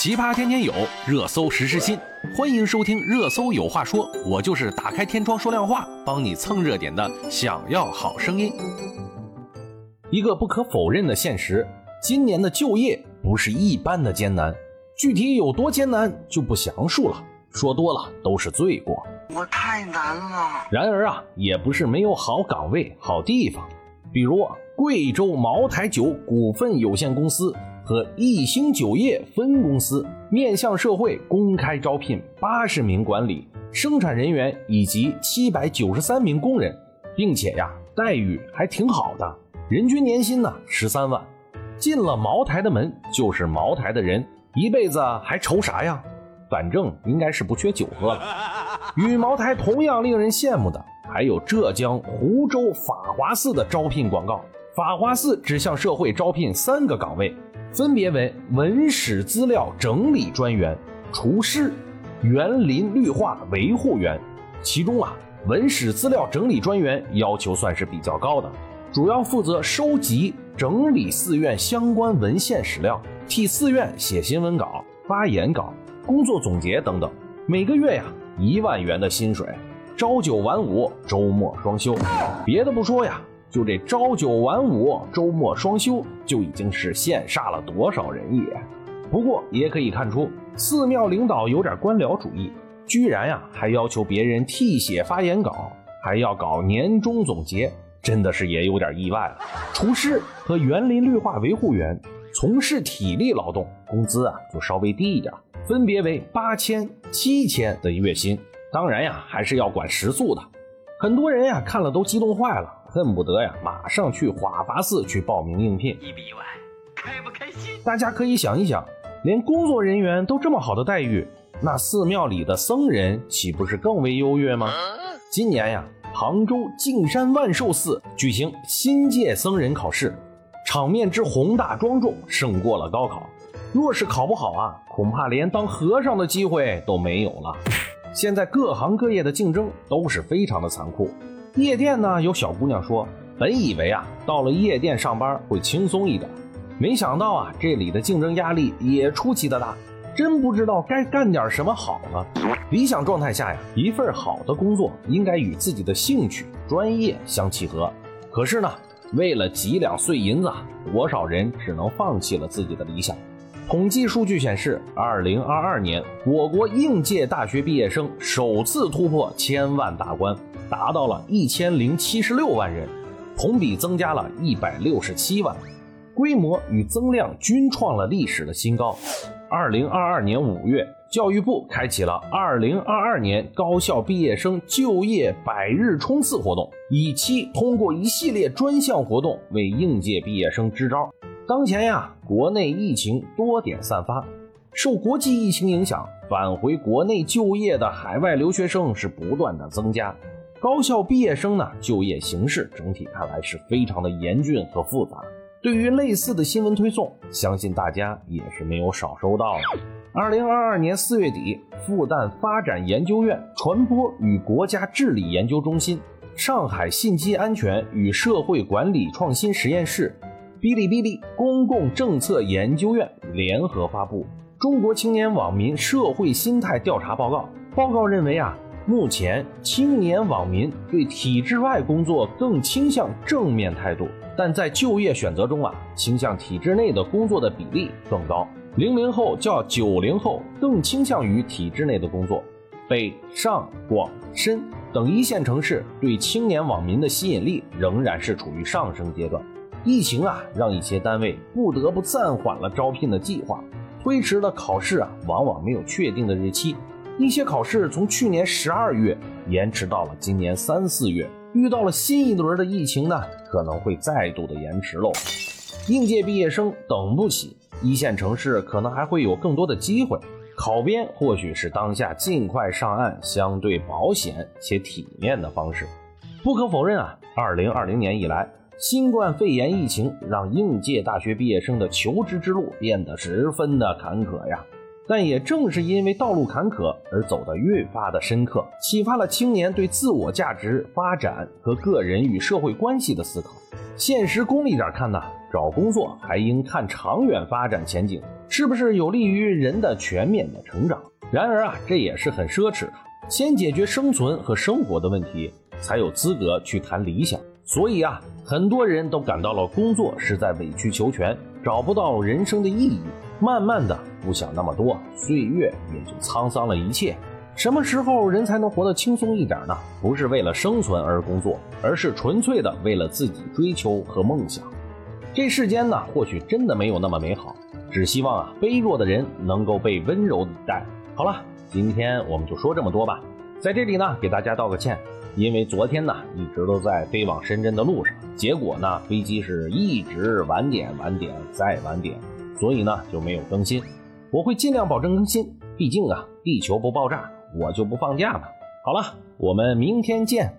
奇葩天天有，热搜实时新，欢迎收听《热搜有话说》，我就是打开天窗说亮话，帮你蹭热点的。想要好声音，一个不可否认的现实，今年的就业不是一般的艰难，具体有多艰难就不详述了，说多了都是罪过。我太难了。然而啊，也不是没有好岗位、好地方，比如贵州茅台酒股份有限公司。和一星酒业分公司面向社会公开招聘八十名管理、生产人员以及七百九十三名工人，并且呀，待遇还挺好的，人均年薪呢十三万。进了茅台的门就是茅台的人，一辈子还愁啥呀？反正应该是不缺酒喝了。与茅台同样令人羡慕的，还有浙江湖州法华寺的招聘广告。法华寺只向社会招聘三个岗位。分别为文史资料整理专员、厨师、园林绿化维护员。其中啊，文史资料整理专员要求算是比较高的，主要负责收集、整理寺院相关文献史料，替寺院写新闻稿、发言稿、工作总结等等。每个月呀，一万元的薪水，朝九晚五，周末双休。别的不说呀。就这朝九晚五、周末双休，就已经是羡煞了多少人也。不过也可以看出，寺庙领导有点官僚主义，居然呀还要求别人替写发言稿，还要搞年终总结，真的是也有点意外了。厨师和园林绿化维护员从事体力劳动，工资啊就稍微低一点，分别为八千、七千的月薪。当然呀，还是要管食宿的。很多人呀看了都激动坏了。恨不得呀，马上去华法寺去报名应聘。意不意外？开不开心？大家可以想一想，连工作人员都这么好的待遇，那寺庙里的僧人岂不是更为优越吗？今年呀，杭州径山万寿寺举行新界僧人考试，场面之宏大庄重，胜过了高考。若是考不好啊，恐怕连当和尚的机会都没有了。现在各行各业的竞争都是非常的残酷。夜店呢？有小姑娘说，本以为啊，到了夜店上班会轻松一点，没想到啊，这里的竞争压力也出奇的大，真不知道该干点什么好了。理想状态下呀，一份好的工作应该与自己的兴趣、专业相契合。可是呢，为了几两碎银子，多少人只能放弃了自己的理想。统计数据显示，二零二二年我国应届大学毕业生首次突破千万大关。达到了一千零七十六万人，同比增加了一百六十七万，规模与增量均创了历史的新高。二零二二年五月，教育部开启了二零二二年高校毕业生就业百日冲刺活动，以期通过一系列专项活动为应届毕业生支招。当前呀，国内疫情多点散发，受国际疫情影响，返回国内就业的海外留学生是不断的增加。高校毕业生呢，就业形势整体看来是非常的严峻和复杂。对于类似的新闻推送，相信大家也是没有少收到的。二零二二年四月底，复旦发展研究院传播与国家治理研究中心、上海信息安全与社会管理创新实验室、哔哩哔哩公共政策研究院联合发布《中国青年网民社会心态调查报告》。报告认为啊。目前，青年网民对体制外工作更倾向正面态度，但在就业选择中啊，倾向体制内的工作的比例更高。零零后较九零后更倾向于体制内的工作。北上广深等一线城市对青年网民的吸引力仍然是处于上升阶段。疫情啊，让一些单位不得不暂缓了招聘的计划，推迟了考试啊，往往没有确定的日期。一些考试从去年十二月延迟到了今年三四月，遇到了新一轮的疫情呢，可能会再度的延迟喽。应届毕业生等不起，一线城市可能还会有更多的机会，考编或许是当下尽快上岸相对保险且体面的方式。不可否认啊，二零二零年以来，新冠肺炎疫情让应届大学毕业生的求职之路变得十分的坎坷呀。但也正是因为道路坎坷而走得越发的深刻，启发了青年对自我价值发展和个人与社会关系的思考。现实功利点看呢，找工作还应看长远发展前景，是不是有利于人的全面的成长？然而啊，这也是很奢侈的。先解决生存和生活的问题，才有资格去谈理想。所以啊，很多人都感到了工作是在委曲求全，找不到人生的意义。慢慢的，不想那么多，岁月也就沧桑了一切。什么时候人才能活得轻松一点呢？不是为了生存而工作，而是纯粹的为了自己追求和梦想。这世间呢，或许真的没有那么美好，只希望啊，卑弱的人能够被温柔以待。好了。今天我们就说这么多吧，在这里呢给大家道个歉，因为昨天呢一直都在飞往深圳的路上，结果呢飞机是一直晚点晚点再晚点，所以呢就没有更新。我会尽量保证更新，毕竟啊地球不爆炸我就不放假了。好了，我们明天见。